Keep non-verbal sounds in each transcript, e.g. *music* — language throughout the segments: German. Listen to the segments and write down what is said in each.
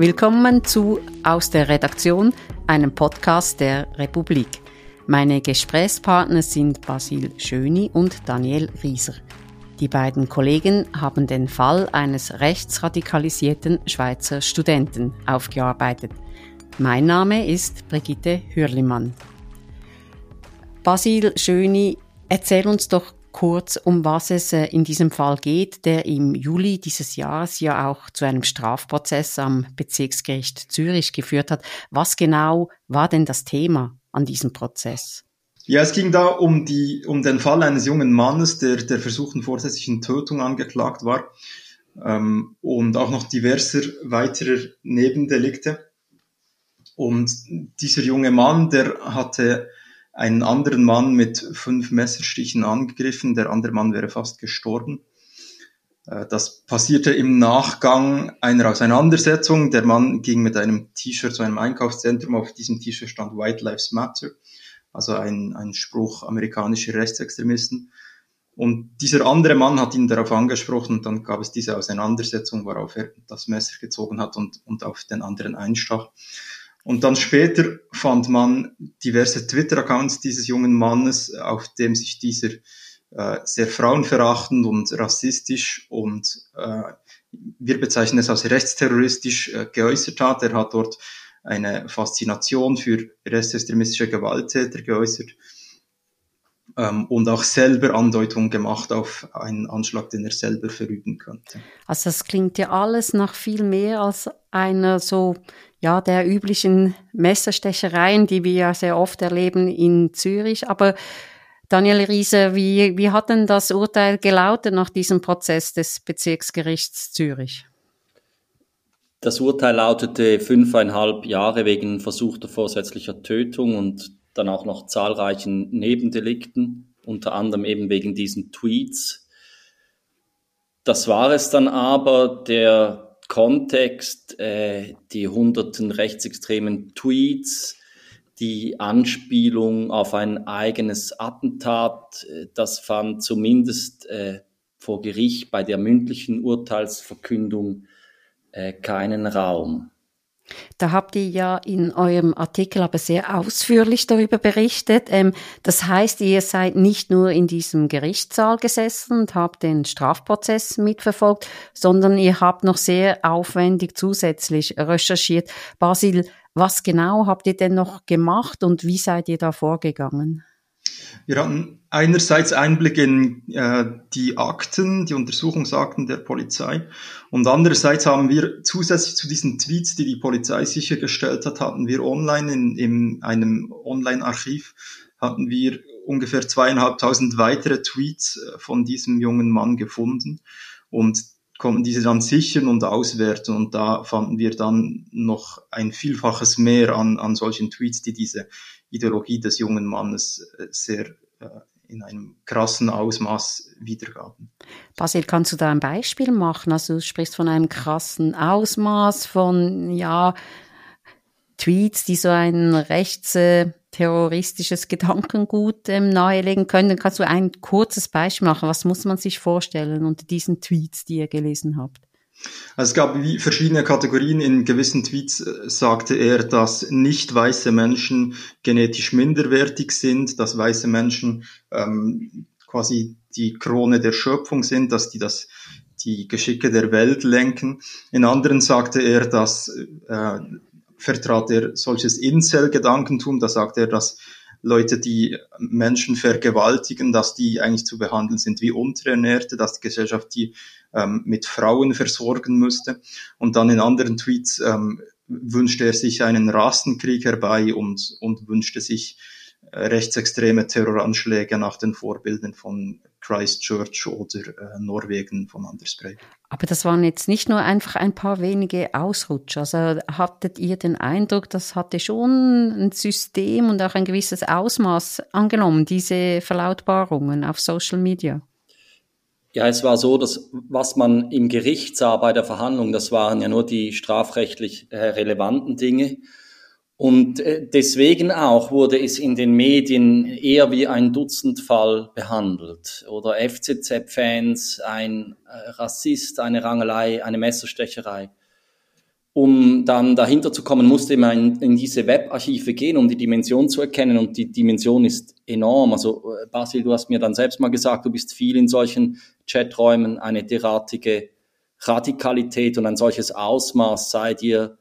Willkommen zu Aus der Redaktion, einem Podcast der Republik. Meine Gesprächspartner sind Basil Schöni und Daniel Rieser. Die beiden Kollegen haben den Fall eines rechtsradikalisierten Schweizer Studenten aufgearbeitet. Mein Name ist Brigitte Hürlimann. Basil Schöni, erzähl uns doch kurz, um was es äh, in diesem Fall geht, der im Juli dieses Jahres ja auch zu einem Strafprozess am Bezirksgericht Zürich geführt hat. Was genau war denn das Thema an diesem Prozess? Ja, es ging da um die, um den Fall eines jungen Mannes, der der versuchten vorsätzlichen Tötung angeklagt war, ähm, und auch noch diverser weiterer Nebendelikte. Und dieser junge Mann, der hatte einen anderen Mann mit fünf Messerstichen angegriffen. Der andere Mann wäre fast gestorben. Äh, das passierte im Nachgang einer Auseinandersetzung. Der Mann ging mit einem T-Shirt zu einem Einkaufszentrum. Auf diesem T-Shirt stand White Lives Matter, also ein, ein Spruch amerikanischer Rechtsextremisten. Und dieser andere Mann hat ihn darauf angesprochen und dann gab es diese Auseinandersetzung, worauf er das Messer gezogen hat und, und auf den anderen einstach. Und dann später fand man diverse Twitter-Accounts dieses jungen Mannes, auf dem sich dieser äh, sehr frauenverachtend und rassistisch und äh, wir bezeichnen es als rechtsterroristisch äh, geäußert hat. Er hat dort eine Faszination für rechtsextremistische Gewalttäter geäußert ähm, und auch selber Andeutung gemacht auf einen Anschlag, den er selber verüben könnte. Also das klingt ja alles nach viel mehr als einer so ja der üblichen Messerstechereien, die wir ja sehr oft erleben in Zürich. Aber Daniel Riese, wie, wie hat denn das Urteil gelautet nach diesem Prozess des Bezirksgerichts Zürich? Das Urteil lautete fünfeinhalb Jahre wegen versuchter vorsätzlicher Tötung und dann auch noch zahlreichen Nebendelikten, unter anderem eben wegen diesen Tweets. Das war es dann aber, der Kontext, äh, die hunderten rechtsextremen Tweets, die Anspielung auf ein eigenes Attentat, äh, das fand zumindest äh, vor Gericht bei der mündlichen Urteilsverkündung äh, keinen Raum. Da habt ihr ja in eurem Artikel aber sehr ausführlich darüber berichtet. Ähm, das heißt, ihr seid nicht nur in diesem Gerichtssaal gesessen und habt den Strafprozess mitverfolgt, sondern ihr habt noch sehr aufwendig zusätzlich recherchiert. Basil, was genau habt ihr denn noch gemacht und wie seid ihr da vorgegangen? Wir hatten einerseits Einblick in äh, die Akten, die Untersuchungsakten der Polizei und andererseits haben wir zusätzlich zu diesen Tweets, die die Polizei sichergestellt hat, hatten wir online in, in einem Online-Archiv hatten wir ungefähr zweieinhalbtausend weitere Tweets äh, von diesem jungen Mann gefunden und konnten diese dann sichern und auswerten. Und da fanden wir dann noch ein Vielfaches mehr an, an solchen Tweets, die diese Ideologie des jungen Mannes äh, sehr äh, in einem krassen Ausmaß wiedergaben. Basil, kannst du da ein Beispiel machen? Also du sprichst von einem krassen Ausmaß von, ja, Tweets, die so ein rechtsterroristisches Gedankengut ähm, nahelegen können. Kannst du ein kurzes Beispiel machen? Was muss man sich vorstellen unter diesen Tweets, die ihr gelesen habt? Also es gab verschiedene Kategorien. In gewissen Tweets äh, sagte er, dass nicht weiße Menschen genetisch minderwertig sind, dass weiße Menschen ähm, quasi die Krone der Schöpfung sind, dass die das die Geschicke der Welt lenken. In anderen sagte er, dass äh, vertrat er solches Incel-Gedankentum, da sagte er, dass Leute, die Menschen vergewaltigen, dass die eigentlich zu behandeln sind wie Unterernährte, dass die Gesellschaft die ähm, mit Frauen versorgen müsste. Und dann in anderen Tweets ähm, wünschte er sich einen Rassenkrieg herbei und, und wünschte sich äh, rechtsextreme Terroranschläge nach den Vorbildern von Christchurch oder äh, Norwegen von Anders Breivik. Aber das waren jetzt nicht nur einfach ein paar wenige Ausrutscher. Also hattet ihr den Eindruck, das hatte schon ein System und auch ein gewisses Ausmaß angenommen, diese Verlautbarungen auf Social Media? Ja, es war so, dass was man im Gericht sah bei der Verhandlung, das waren ja nur die strafrechtlich äh, relevanten Dinge. Und äh, deswegen auch wurde es in den Medien eher wie ein Dutzendfall behandelt. Oder FCZ-Fans, ein äh, Rassist, eine Rangelei, eine Messerstecherei. Um dann dahinter zu kommen, musste man in, in diese Webarchive gehen, um die Dimension zu erkennen. Und die Dimension ist enorm. Also äh, Basil, du hast mir dann selbst mal gesagt, du bist viel in solchen Chaträumen. Eine derartige Radikalität und ein solches Ausmaß sei dir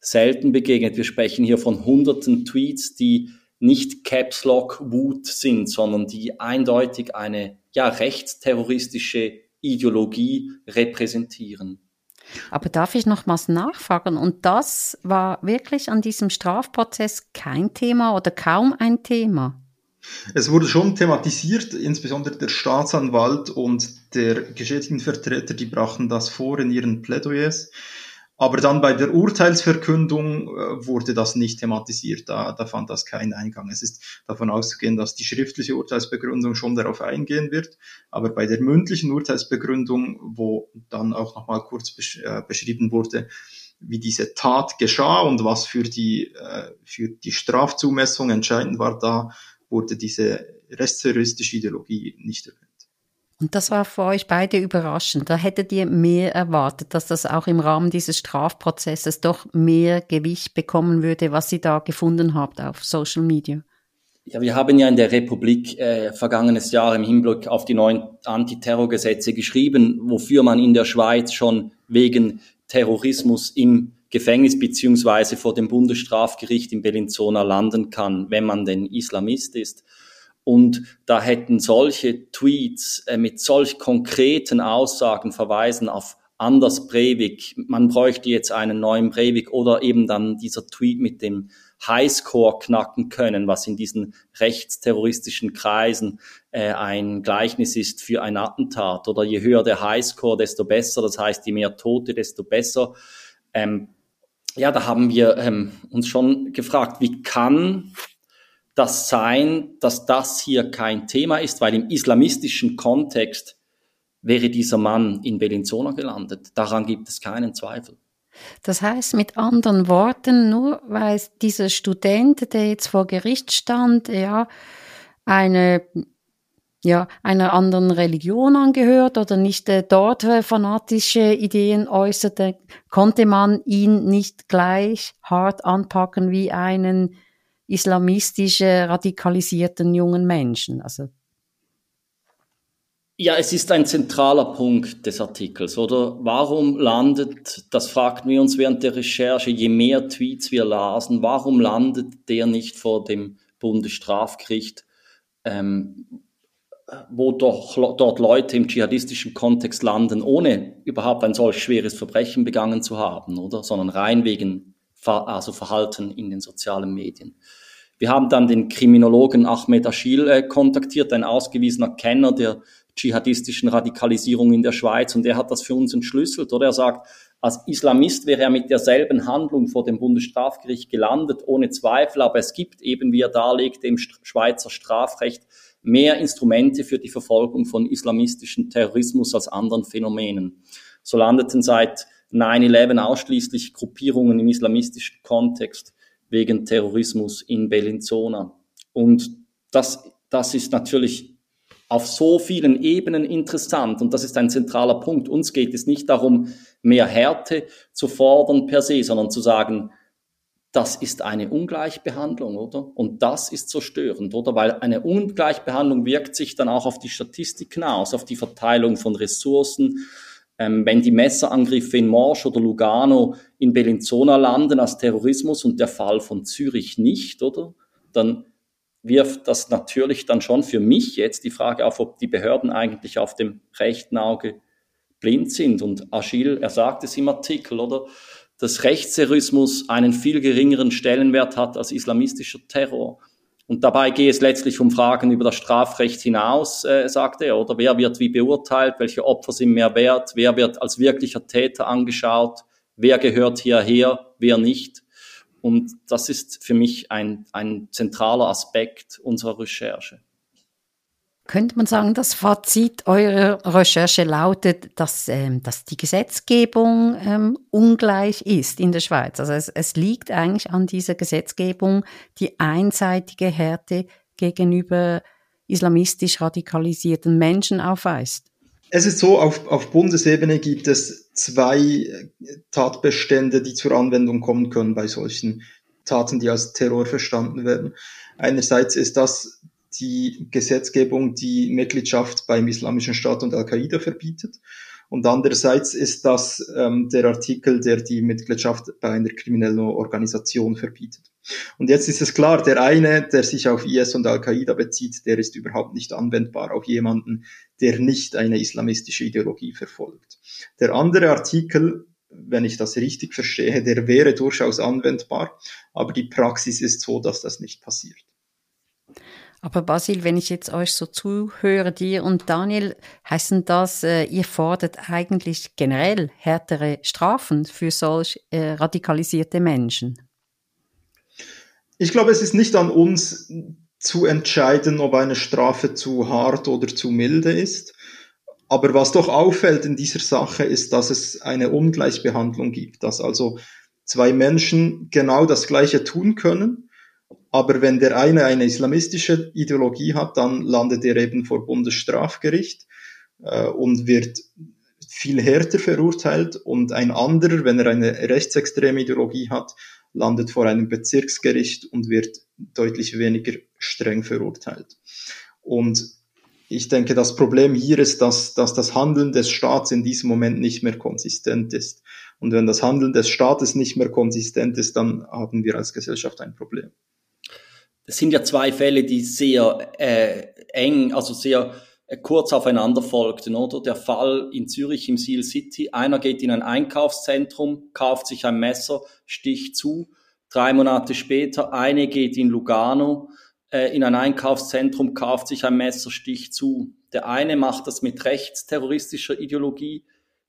selten begegnet. Wir sprechen hier von hunderten Tweets, die nicht Caps Lock Wut sind, sondern die eindeutig eine ja rechtsterroristische Ideologie repräsentieren. Aber darf ich nochmals nachfragen? Und das war wirklich an diesem Strafprozess kein Thema oder kaum ein Thema? Es wurde schon thematisiert, insbesondere der Staatsanwalt und der geschädigten Vertreter, die brachten das vor in ihren Plädoyers. Aber dann bei der Urteilsverkündung äh, wurde das nicht thematisiert. Da, da fand das keinen Eingang. Es ist davon auszugehen, dass die schriftliche Urteilsbegründung schon darauf eingehen wird. Aber bei der mündlichen Urteilsbegründung, wo dann auch nochmal kurz besch äh, beschrieben wurde, wie diese Tat geschah und was für die, äh, für die Strafzumessung entscheidend war, da wurde diese rechtsterroristische Ideologie nicht erwähnt. Und das war für euch beide überraschend. Da hättet ihr mehr erwartet, dass das auch im Rahmen dieses Strafprozesses doch mehr Gewicht bekommen würde, was ihr da gefunden habt auf Social Media. Ja, wir haben ja in der Republik äh, vergangenes Jahr im Hinblick auf die neuen Antiterrorgesetze geschrieben, wofür man in der Schweiz schon wegen Terrorismus im Gefängnis beziehungsweise vor dem Bundesstrafgericht in Bellinzona landen kann, wenn man denn Islamist ist. Und da hätten solche Tweets äh, mit solch konkreten Aussagen verweisen auf Anders Breivik. Man bräuchte jetzt einen neuen Breivik oder eben dann dieser Tweet mit dem Highscore knacken können, was in diesen rechtsterroristischen Kreisen äh, ein Gleichnis ist für ein Attentat. Oder je höher der Highscore, desto besser. Das heißt, je mehr Tote, desto besser. Ähm, ja, da haben wir ähm, uns schon gefragt, wie kann das sein, dass das hier kein Thema ist, weil im islamistischen Kontext wäre dieser Mann in Bellinzona gelandet. Daran gibt es keinen Zweifel. Das heißt mit anderen Worten, nur weil dieser Student, der jetzt vor Gericht stand, ja, eine ja, einer anderen Religion angehört oder nicht äh, dort äh, fanatische Ideen äußerte, konnte man ihn nicht gleich hart anpacken wie einen islamistische, radikalisierten jungen Menschen. Also ja, es ist ein zentraler Punkt des Artikels, oder? Warum landet, das fragten wir uns während der Recherche, je mehr Tweets wir lasen, warum landet der nicht vor dem Bundesstrafgericht, ähm, wo doch dort Leute im dschihadistischen Kontext landen, ohne überhaupt ein solch schweres Verbrechen begangen zu haben, oder? Sondern rein wegen also Verhalten in den sozialen Medien. Wir haben dann den Kriminologen Ahmed Aschil äh, kontaktiert, ein ausgewiesener Kenner der dschihadistischen Radikalisierung in der Schweiz und der hat das für uns entschlüsselt, oder? Er sagt, als Islamist wäre er mit derselben Handlung vor dem Bundesstrafgericht gelandet, ohne Zweifel, aber es gibt eben, wie er darlegt, im Schweizer Strafrecht mehr Instrumente für die Verfolgung von islamistischem Terrorismus als anderen Phänomenen. So landeten seit 9-11 ausschließlich Gruppierungen im islamistischen Kontext wegen Terrorismus in Bellinzona. Und das, das ist natürlich auf so vielen Ebenen interessant und das ist ein zentraler Punkt. Uns geht es nicht darum, mehr Härte zu fordern per se, sondern zu sagen, das ist eine Ungleichbehandlung, oder? Und das ist so störend, oder? Weil eine Ungleichbehandlung wirkt sich dann auch auf die Statistiken aus, auf die Verteilung von Ressourcen, ähm, wenn die Messerangriffe in Morsch oder Lugano in Bellinzona landen als Terrorismus und der Fall von Zürich nicht, oder? Dann wirft das natürlich dann schon für mich jetzt die Frage auf, ob die Behörden eigentlich auf dem rechten Auge blind sind. Und Achille, er sagt es im Artikel, oder? Dass Rechtsterrorismus einen viel geringeren Stellenwert hat als islamistischer Terror. Und dabei gehe es letztlich um Fragen über das Strafrecht hinaus, äh, sagt er, oder? Wer wird wie beurteilt, welche Opfer sind mehr wert, wer wird als wirklicher Täter angeschaut, wer gehört hierher, wer nicht. Und das ist für mich ein, ein zentraler Aspekt unserer Recherche. Könnte man sagen, das Fazit eurer Recherche lautet, dass, ähm, dass die Gesetzgebung ähm, ungleich ist in der Schweiz. Also es, es liegt eigentlich an dieser Gesetzgebung die einseitige Härte gegenüber islamistisch radikalisierten Menschen aufweist. Es ist so, auf, auf Bundesebene gibt es zwei Tatbestände, die zur Anwendung kommen können bei solchen Taten, die als Terror verstanden werden. Einerseits ist das die Gesetzgebung, die Mitgliedschaft beim Islamischen Staat und Al-Qaida verbietet. Und andererseits ist das ähm, der Artikel, der die Mitgliedschaft bei einer kriminellen Organisation verbietet. Und jetzt ist es klar, der eine, der sich auf IS und Al-Qaida bezieht, der ist überhaupt nicht anwendbar auf jemanden, der nicht eine islamistische Ideologie verfolgt. Der andere Artikel, wenn ich das richtig verstehe, der wäre durchaus anwendbar, aber die Praxis ist so, dass das nicht passiert. Aber Basil, wenn ich jetzt euch so zuhöre, dir und Daniel, heißen das, äh, ihr fordert eigentlich generell härtere Strafen für solch äh, radikalisierte Menschen? Ich glaube, es ist nicht an uns zu entscheiden, ob eine Strafe zu hart oder zu milde ist. Aber was doch auffällt in dieser Sache ist, dass es eine Ungleichbehandlung gibt, dass also zwei Menschen genau das Gleiche tun können, aber wenn der eine eine islamistische Ideologie hat, dann landet er eben vor Bundesstrafgericht äh, und wird viel härter verurteilt und ein anderer, wenn er eine rechtsextreme Ideologie hat, landet vor einem Bezirksgericht und wird deutlich weniger streng verurteilt. Und ich denke, das Problem hier ist, dass, dass das Handeln des Staats in diesem Moment nicht mehr konsistent ist. Und wenn das Handeln des Staates nicht mehr konsistent ist, dann haben wir als Gesellschaft ein Problem. Das sind ja zwei Fälle, die sehr äh, eng, also sehr äh, kurz aufeinander folgten, oder? Der Fall in Zürich im Seal City. Einer geht in ein Einkaufszentrum, kauft sich ein Messer, sticht zu. Drei Monate später, eine geht in Lugano äh, in ein Einkaufszentrum, kauft sich ein Messer, sticht zu. Der eine macht das mit rechtsterroristischer Ideologie,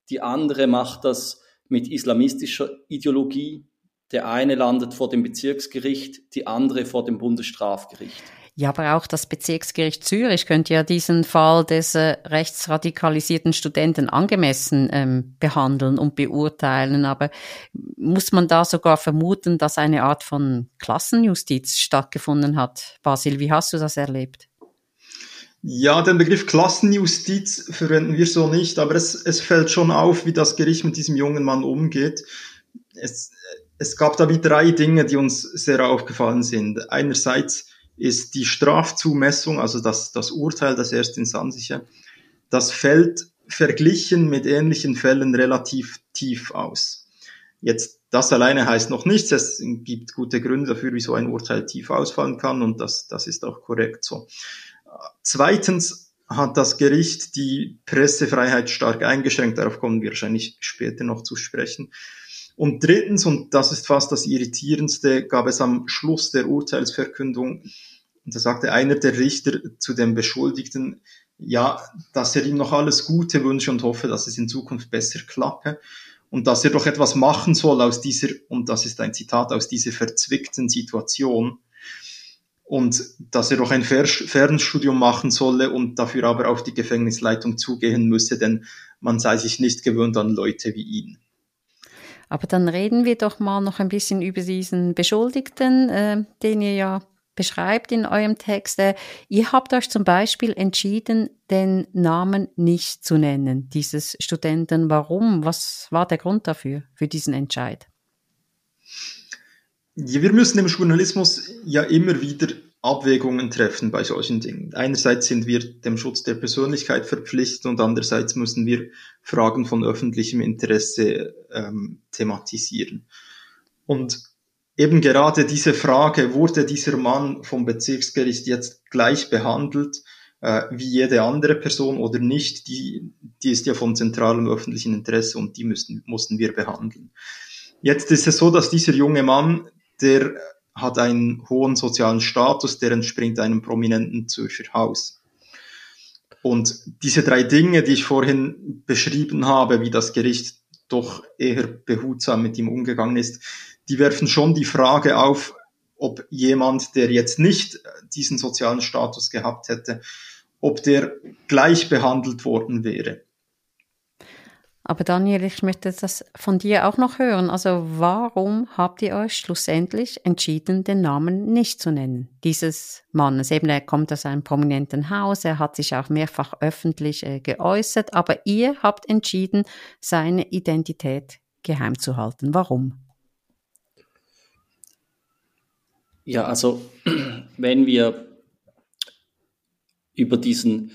die andere macht das mit islamistischer Ideologie. Der eine landet vor dem Bezirksgericht, die andere vor dem Bundesstrafgericht. Ja, aber auch das Bezirksgericht Zürich könnte ja diesen Fall des äh, rechtsradikalisierten Studenten angemessen ähm, behandeln und beurteilen. Aber muss man da sogar vermuten, dass eine Art von Klassenjustiz stattgefunden hat? Basil, wie hast du das erlebt? Ja, den Begriff Klassenjustiz verwenden wir so nicht, aber es, es fällt schon auf, wie das Gericht mit diesem jungen Mann umgeht. Es, es gab da wie drei Dinge, die uns sehr aufgefallen sind. Einerseits ist die Strafzumessung, also das, das Urteil, das erstinstanzliche, das fällt verglichen mit ähnlichen Fällen relativ tief aus. Jetzt, das alleine heißt noch nichts. Es gibt gute Gründe dafür, wieso ein Urteil tief ausfallen kann und das, das ist auch korrekt so. Zweitens hat das Gericht die Pressefreiheit stark eingeschränkt. Darauf kommen wir wahrscheinlich später noch zu sprechen. Und drittens, und das ist fast das Irritierendste, gab es am Schluss der Urteilsverkündung, da sagte einer der Richter zu dem Beschuldigten, ja, dass er ihm noch alles Gute wünsche und hoffe, dass es in Zukunft besser klappe und dass er doch etwas machen soll aus dieser, und das ist ein Zitat, aus dieser verzwickten Situation und dass er doch ein Fernstudium machen solle und dafür aber auf die Gefängnisleitung zugehen müsse, denn man sei sich nicht gewöhnt an Leute wie ihn. Aber dann reden wir doch mal noch ein bisschen über diesen Beschuldigten, äh, den ihr ja beschreibt in eurem Text. Äh, ihr habt euch zum Beispiel entschieden, den Namen nicht zu nennen, dieses Studenten. Warum? Was war der Grund dafür, für diesen Entscheid? Ja, wir müssen im Journalismus ja immer wieder Abwägungen treffen bei solchen Dingen. Einerseits sind wir dem Schutz der Persönlichkeit verpflichtet und andererseits müssen wir Fragen von öffentlichem Interesse ähm, thematisieren. Und eben gerade diese Frage, wurde dieser Mann vom Bezirksgericht jetzt gleich behandelt äh, wie jede andere Person oder nicht, die, die ist ja von zentralem öffentlichen Interesse und die müssten, mussten wir behandeln. Jetzt ist es so, dass dieser junge Mann, der hat einen hohen sozialen Status, der entspringt einem prominenten Zürcher Haus. Und diese drei Dinge, die ich vorhin beschrieben habe, wie das Gericht doch eher behutsam mit ihm umgegangen ist, die werfen schon die Frage auf, ob jemand, der jetzt nicht diesen sozialen Status gehabt hätte, ob der gleich behandelt worden wäre. Aber Daniel, ich möchte das von dir auch noch hören. Also warum habt ihr euch schlussendlich entschieden, den Namen nicht zu nennen? Dieses Mannes. Eben, er kommt aus einem prominenten Haus, er hat sich auch mehrfach öffentlich äh, geäußert, aber ihr habt entschieden, seine Identität geheim zu halten. Warum? Ja, also *clears throat* wenn wir über diesen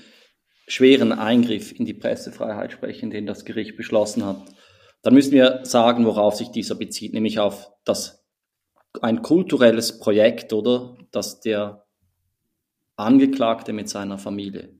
schweren Eingriff in die Pressefreiheit sprechen, den das Gericht beschlossen hat, dann müssen wir sagen, worauf sich dieser bezieht, nämlich auf das ein kulturelles Projekt, oder, das der Angeklagte mit seiner Familie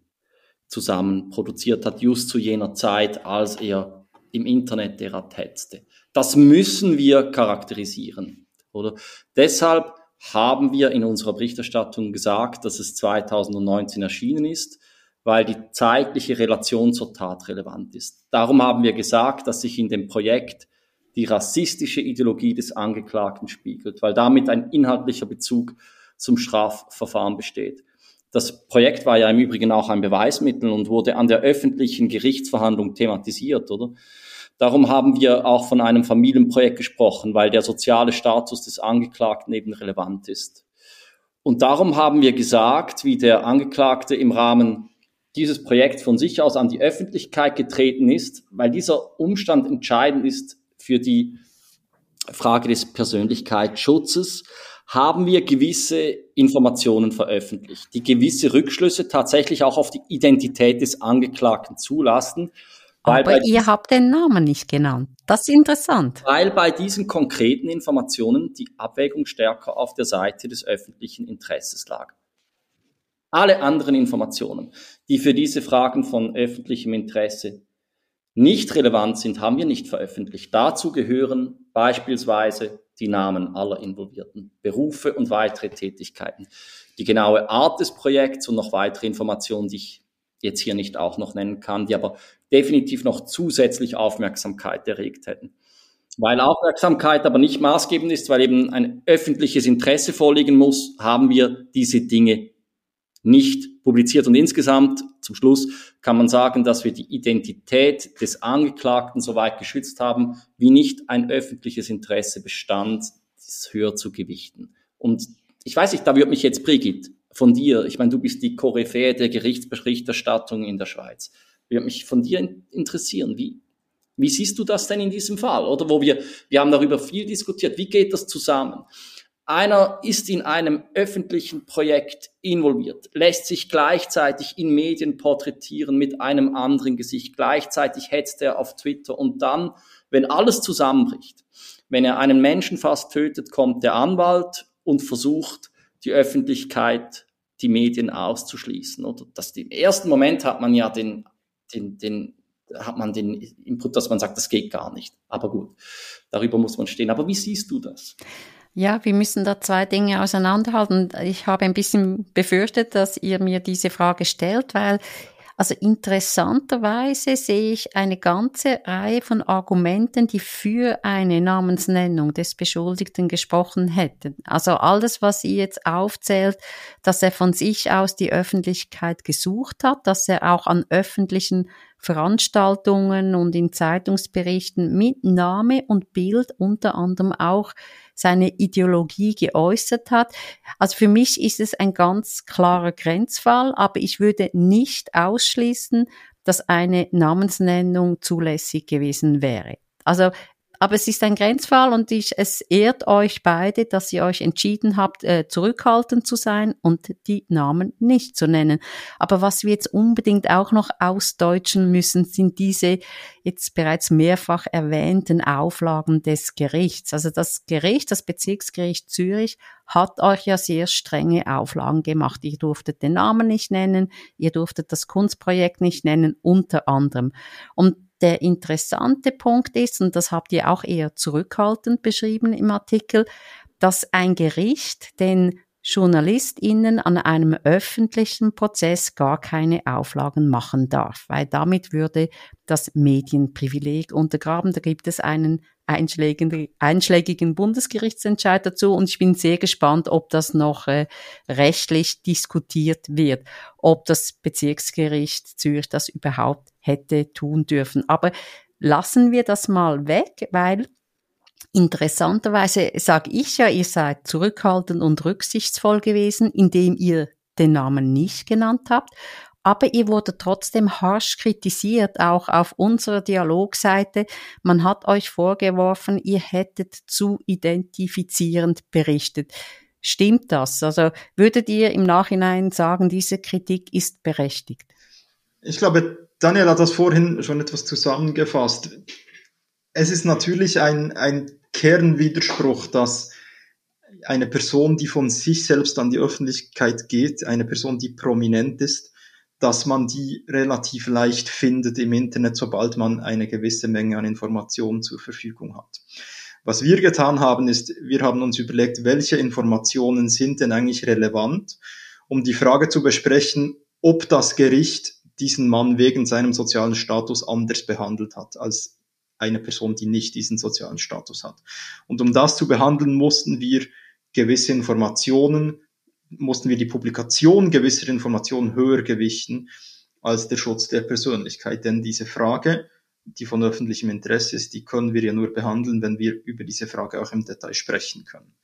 zusammen produziert hat, just zu jener Zeit, als er im Internet derat hetzte. Das müssen wir charakterisieren, oder? Deshalb haben wir in unserer Berichterstattung gesagt, dass es 2019 erschienen ist weil die zeitliche Relation zur Tat relevant ist. Darum haben wir gesagt, dass sich in dem Projekt die rassistische Ideologie des Angeklagten spiegelt, weil damit ein inhaltlicher Bezug zum Strafverfahren besteht. Das Projekt war ja im Übrigen auch ein Beweismittel und wurde an der öffentlichen Gerichtsverhandlung thematisiert, oder? Darum haben wir auch von einem Familienprojekt gesprochen, weil der soziale Status des Angeklagten eben relevant ist. Und darum haben wir gesagt, wie der Angeklagte im Rahmen dieses Projekt von sich aus an die Öffentlichkeit getreten ist, weil dieser Umstand entscheidend ist für die Frage des Persönlichkeitsschutzes, haben wir gewisse Informationen veröffentlicht, die gewisse Rückschlüsse tatsächlich auch auf die Identität des Angeklagten zulassen. Aber ihr habt den Namen nicht genannt. Das ist interessant. Weil bei diesen konkreten Informationen die Abwägung stärker auf der Seite des öffentlichen Interesses lag. Alle anderen Informationen, die für diese Fragen von öffentlichem Interesse nicht relevant sind, haben wir nicht veröffentlicht. Dazu gehören beispielsweise die Namen aller involvierten Berufe und weitere Tätigkeiten. Die genaue Art des Projekts und noch weitere Informationen, die ich jetzt hier nicht auch noch nennen kann, die aber definitiv noch zusätzlich Aufmerksamkeit erregt hätten. Weil Aufmerksamkeit aber nicht maßgebend ist, weil eben ein öffentliches Interesse vorliegen muss, haben wir diese Dinge nicht publiziert. Und insgesamt, zum Schluss, kann man sagen, dass wir die Identität des Angeklagten soweit geschützt haben, wie nicht ein öffentliches Interesse bestand, das höher zu gewichten. Und ich weiß nicht, da würde mich jetzt Brigitte von dir, ich meine, du bist die Koryphäe der Gerichtsberichterstattung in der Schweiz, würde mich von dir interessieren, wie, wie siehst du das denn in diesem Fall? Oder wo wir, wir haben darüber viel diskutiert, wie geht das zusammen? Einer ist in einem öffentlichen Projekt involviert, lässt sich gleichzeitig in Medien porträtieren mit einem anderen Gesicht. Gleichzeitig hetzt er auf Twitter und dann, wenn alles zusammenbricht, wenn er einen Menschen fast tötet, kommt der Anwalt und versucht, die Öffentlichkeit, die Medien auszuschließen. Oder das, im ersten Moment hat man ja den, den, den, hat man den Input, dass man sagt, das geht gar nicht. Aber gut, darüber muss man stehen. Aber wie siehst du das? Ja, wir müssen da zwei Dinge auseinanderhalten. Ich habe ein bisschen befürchtet, dass ihr mir diese Frage stellt, weil also interessanterweise sehe ich eine ganze Reihe von Argumenten, die für eine Namensnennung des Beschuldigten gesprochen hätten. Also alles, was ihr jetzt aufzählt, dass er von sich aus die Öffentlichkeit gesucht hat, dass er auch an öffentlichen Veranstaltungen und in Zeitungsberichten mit Name und Bild unter anderem auch seine Ideologie geäußert hat. Also für mich ist es ein ganz klarer Grenzfall, aber ich würde nicht ausschließen, dass eine Namensnennung zulässig gewesen wäre. Also aber es ist ein Grenzfall und ich, es ehrt euch beide, dass ihr euch entschieden habt, äh, zurückhaltend zu sein und die Namen nicht zu nennen. Aber was wir jetzt unbedingt auch noch ausdeutschen müssen, sind diese jetzt bereits mehrfach erwähnten Auflagen des Gerichts. Also das Gericht, das Bezirksgericht Zürich, hat euch ja sehr strenge Auflagen gemacht. Ihr durftet den Namen nicht nennen, ihr durftet das Kunstprojekt nicht nennen, unter anderem. Und der interessante Punkt ist, und das habt ihr auch eher zurückhaltend beschrieben im Artikel, dass ein Gericht den JournalistInnen an einem öffentlichen Prozess gar keine Auflagen machen darf, weil damit würde das Medienprivileg untergraben. Da gibt es einen einschlägigen, Bundesgerichtsentscheid dazu und ich bin sehr gespannt, ob das noch äh, rechtlich diskutiert wird, ob das Bezirksgericht Zürich das überhaupt hätte tun dürfen. Aber lassen wir das mal weg, weil interessanterweise sage ich ja, ihr seid zurückhaltend und rücksichtsvoll gewesen, indem ihr den Namen nicht genannt habt. Aber ihr wurde trotzdem harsch kritisiert, auch auf unserer Dialogseite. Man hat euch vorgeworfen, ihr hättet zu identifizierend berichtet. Stimmt das? Also würdet ihr im Nachhinein sagen, diese Kritik ist berechtigt? Ich glaube, Daniel hat das vorhin schon etwas zusammengefasst. Es ist natürlich ein, ein Kernwiderspruch, dass eine Person, die von sich selbst an die Öffentlichkeit geht, eine Person, die prominent ist, dass man die relativ leicht findet im Internet, sobald man eine gewisse Menge an Informationen zur Verfügung hat. Was wir getan haben, ist, wir haben uns überlegt, welche Informationen sind denn eigentlich relevant, um die Frage zu besprechen, ob das Gericht diesen Mann wegen seinem sozialen Status anders behandelt hat als eine Person, die nicht diesen sozialen Status hat. Und um das zu behandeln, mussten wir gewisse Informationen, mussten wir die Publikation gewisser Informationen höher gewichten als der Schutz der Persönlichkeit. Denn diese Frage, die von öffentlichem Interesse ist, die können wir ja nur behandeln, wenn wir über diese Frage auch im Detail sprechen können.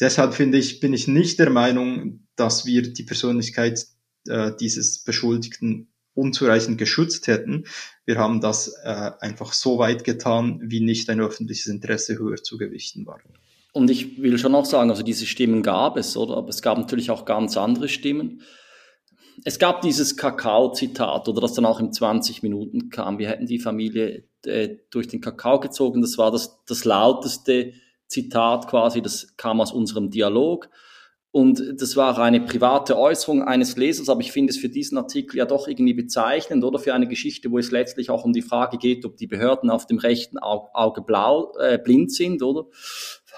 Deshalb finde ich, bin ich nicht der Meinung, dass wir die Persönlichkeit äh, dieses Beschuldigten unzureichend geschützt hätten. Wir haben das äh, einfach so weit getan, wie nicht ein öffentliches Interesse höher zu gewichten war. Und ich will schon auch sagen, also diese Stimmen gab es, oder? Aber es gab natürlich auch ganz andere Stimmen. Es gab dieses Kakao-Zitat, oder das dann auch in 20 Minuten kam. Wir hätten die Familie äh, durch den Kakao gezogen. Das war das, das lauteste Zitat quasi, das kam aus unserem Dialog. Und das war eine private Äußerung eines Lesers, aber ich finde es für diesen Artikel ja doch irgendwie bezeichnend oder für eine Geschichte, wo es letztlich auch um die Frage geht, ob die Behörden auf dem rechten Auge blau, äh, blind sind, oder?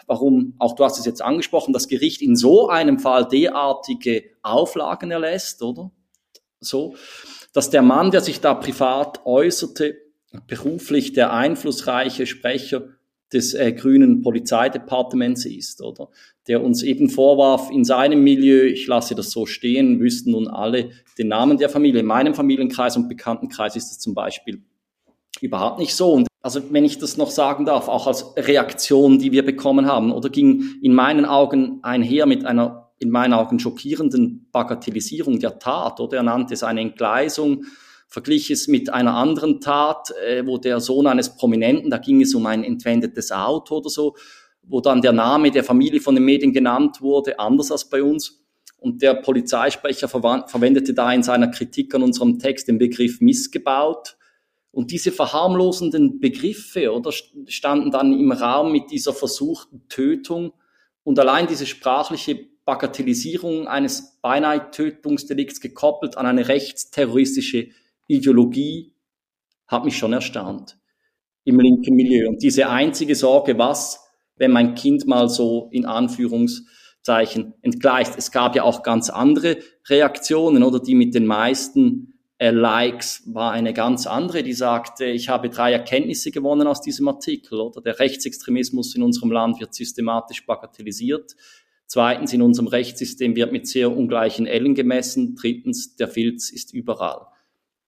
Warum, auch du hast es jetzt angesprochen, das Gericht in so einem Fall derartige Auflagen erlässt, oder? So, dass der Mann, der sich da privat äußerte, beruflich der einflussreiche Sprecher des äh, grünen Polizeidepartements ist, oder? Der uns eben vorwarf, in seinem Milieu, ich lasse das so stehen, wüssten nun alle den Namen der Familie. In meinem Familienkreis und Bekanntenkreis ist das zum Beispiel überhaupt nicht so. Und also wenn ich das noch sagen darf, auch als Reaktion, die wir bekommen haben, oder ging in meinen Augen einher mit einer in meinen Augen schockierenden Bagatellisierung der Tat, oder er nannte es eine Entgleisung, verglich es mit einer anderen Tat, äh, wo der Sohn eines Prominenten, da ging es um ein entwendetes Auto oder so, wo dann der Name der Familie von den Medien genannt wurde, anders als bei uns. Und der Polizeisprecher verwendete da in seiner Kritik an unserem Text den Begriff missgebaut. Und diese verharmlosenden Begriffe oder standen dann im Raum mit dieser versuchten Tötung. Und allein diese sprachliche Bagatellisierung eines beinahe Tötungsdelikts gekoppelt an eine rechtsterroristische Ideologie hat mich schon erstaunt im linken Milieu. Und diese einzige Sorge, was, wenn mein Kind mal so in Anführungszeichen entgleicht. Es gab ja auch ganz andere Reaktionen, oder die mit den meisten äh, Likes war eine ganz andere, die sagte, ich habe drei Erkenntnisse gewonnen aus diesem Artikel, oder der Rechtsextremismus in unserem Land wird systematisch bagatellisiert. Zweitens, in unserem Rechtssystem wird mit sehr ungleichen Ellen gemessen. Drittens, der Filz ist überall.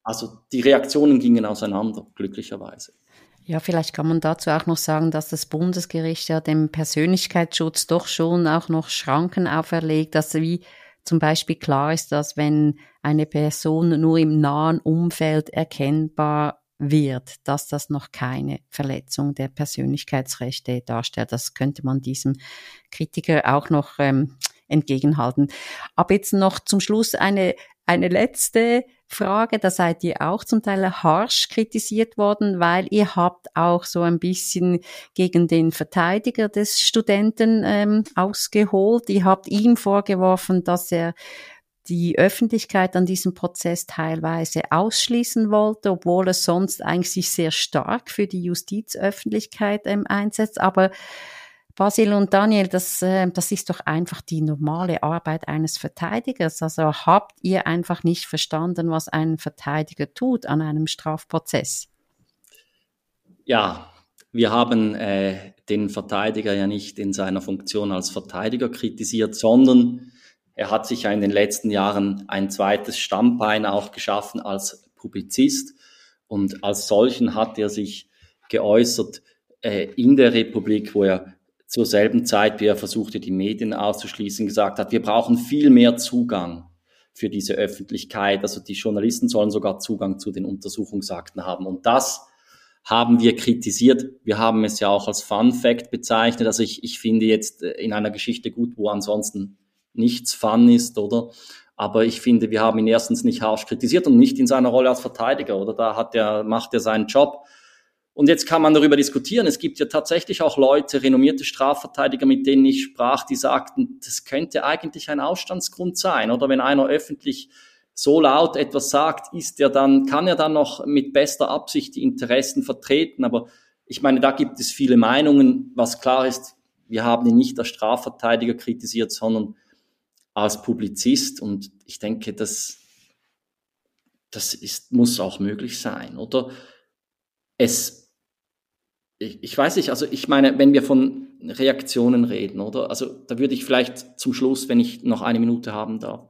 Also die Reaktionen gingen auseinander, glücklicherweise. Ja, vielleicht kann man dazu auch noch sagen, dass das Bundesgericht ja dem Persönlichkeitsschutz doch schon auch noch Schranken auferlegt, dass wie zum Beispiel klar ist, dass wenn eine Person nur im nahen Umfeld erkennbar wird, dass das noch keine Verletzung der Persönlichkeitsrechte darstellt. Das könnte man diesem Kritiker auch noch ähm, entgegenhalten. Aber jetzt noch zum Schluss eine, eine letzte Frage. Da seid ihr auch zum Teil harsch kritisiert worden, weil ihr habt auch so ein bisschen gegen den Verteidiger des Studenten ähm, ausgeholt. Ihr habt ihm vorgeworfen, dass er die Öffentlichkeit an diesem Prozess teilweise ausschließen wollte, obwohl er sonst eigentlich sich sehr stark für die Justizöffentlichkeit ähm, einsetzt. Aber Basil und Daniel, das, äh, das ist doch einfach die normale Arbeit eines Verteidigers. Also habt ihr einfach nicht verstanden, was ein Verteidiger tut an einem Strafprozess? Ja, wir haben äh, den Verteidiger ja nicht in seiner Funktion als Verteidiger kritisiert, sondern er hat sich ja in den letzten Jahren ein zweites Stammbein auch geschaffen als Publizist und als solchen hat er sich geäußert äh, in der Republik, wo er zur selben Zeit, wie er versuchte, die Medien auszuschließen, gesagt hat, wir brauchen viel mehr Zugang für diese Öffentlichkeit. Also die Journalisten sollen sogar Zugang zu den Untersuchungsakten haben. Und das haben wir kritisiert. Wir haben es ja auch als Fun Fact bezeichnet. Also ich, ich finde jetzt äh, in einer Geschichte gut, wo ansonsten nichts Fun ist, oder? Aber ich finde, wir haben ihn erstens nicht harsch kritisiert und nicht in seiner Rolle als Verteidiger, oder? Da hat er, macht er seinen Job. Und jetzt kann man darüber diskutieren. Es gibt ja tatsächlich auch Leute, renommierte Strafverteidiger, mit denen ich sprach, die sagten, das könnte eigentlich ein Ausstandsgrund sein, oder? Wenn einer öffentlich so laut etwas sagt, ist er dann, kann er dann noch mit bester Absicht die Interessen vertreten. Aber ich meine, da gibt es viele Meinungen. Was klar ist, wir haben ihn nicht als Strafverteidiger kritisiert, sondern als Publizist. Und ich denke, das, das ist, muss auch möglich sein, oder? Es, ich, ich weiß nicht, also ich meine, wenn wir von Reaktionen reden, oder? Also da würde ich vielleicht zum Schluss, wenn ich noch eine Minute haben darf,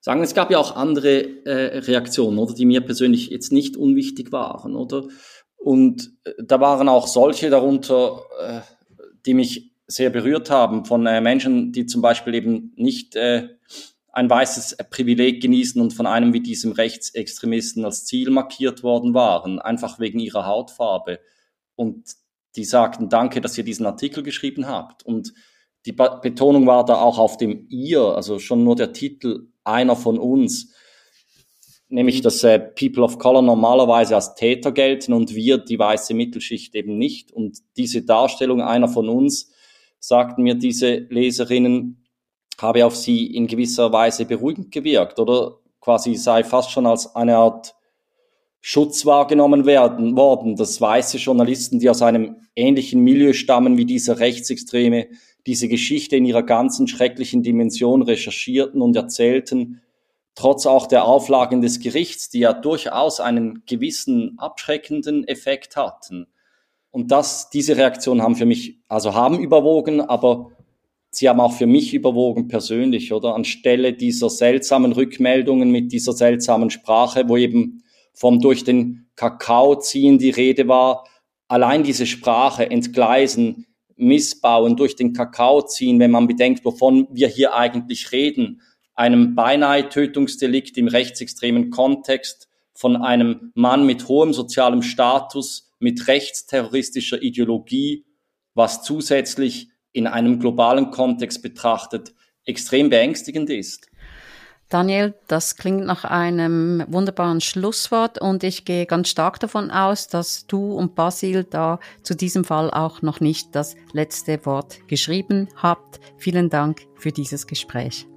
sagen, es gab ja auch andere äh, Reaktionen, oder, die mir persönlich jetzt nicht unwichtig waren, oder? Und äh, da waren auch solche darunter, äh, die mich sehr berührt haben von äh, Menschen, die zum Beispiel eben nicht äh, ein weißes Privileg genießen und von einem wie diesem Rechtsextremisten als Ziel markiert worden waren, einfach wegen ihrer Hautfarbe. Und die sagten, danke, dass ihr diesen Artikel geschrieben habt. Und die ba Betonung war da auch auf dem ihr, also schon nur der Titel einer von uns, nämlich dass äh, People of Color normalerweise als Täter gelten und wir, die weiße Mittelschicht, eben nicht. Und diese Darstellung einer von uns sagten mir diese Leserinnen, habe auf sie in gewisser Weise beruhigend gewirkt oder quasi sei fast schon als eine Art Schutz wahrgenommen werden, worden, dass weiße Journalisten, die aus einem ähnlichen Milieu stammen wie dieser Rechtsextreme, diese Geschichte in ihrer ganzen schrecklichen Dimension recherchierten und erzählten, trotz auch der Auflagen des Gerichts, die ja durchaus einen gewissen abschreckenden Effekt hatten. Und das, diese Reaktionen haben für mich, also haben überwogen, aber sie haben auch für mich überwogen persönlich, oder? Anstelle dieser seltsamen Rückmeldungen mit dieser seltsamen Sprache, wo eben vom durch den Kakao ziehen die Rede war, allein diese Sprache entgleisen, missbauen, durch den Kakao ziehen, wenn man bedenkt, wovon wir hier eigentlich reden, einem beinahe Tötungsdelikt im rechtsextremen Kontext von einem Mann mit hohem sozialem Status, mit rechtsterroristischer Ideologie, was zusätzlich in einem globalen Kontext betrachtet extrem beängstigend ist. Daniel, das klingt nach einem wunderbaren Schlusswort und ich gehe ganz stark davon aus, dass du und Basil da zu diesem Fall auch noch nicht das letzte Wort geschrieben habt. Vielen Dank für dieses Gespräch.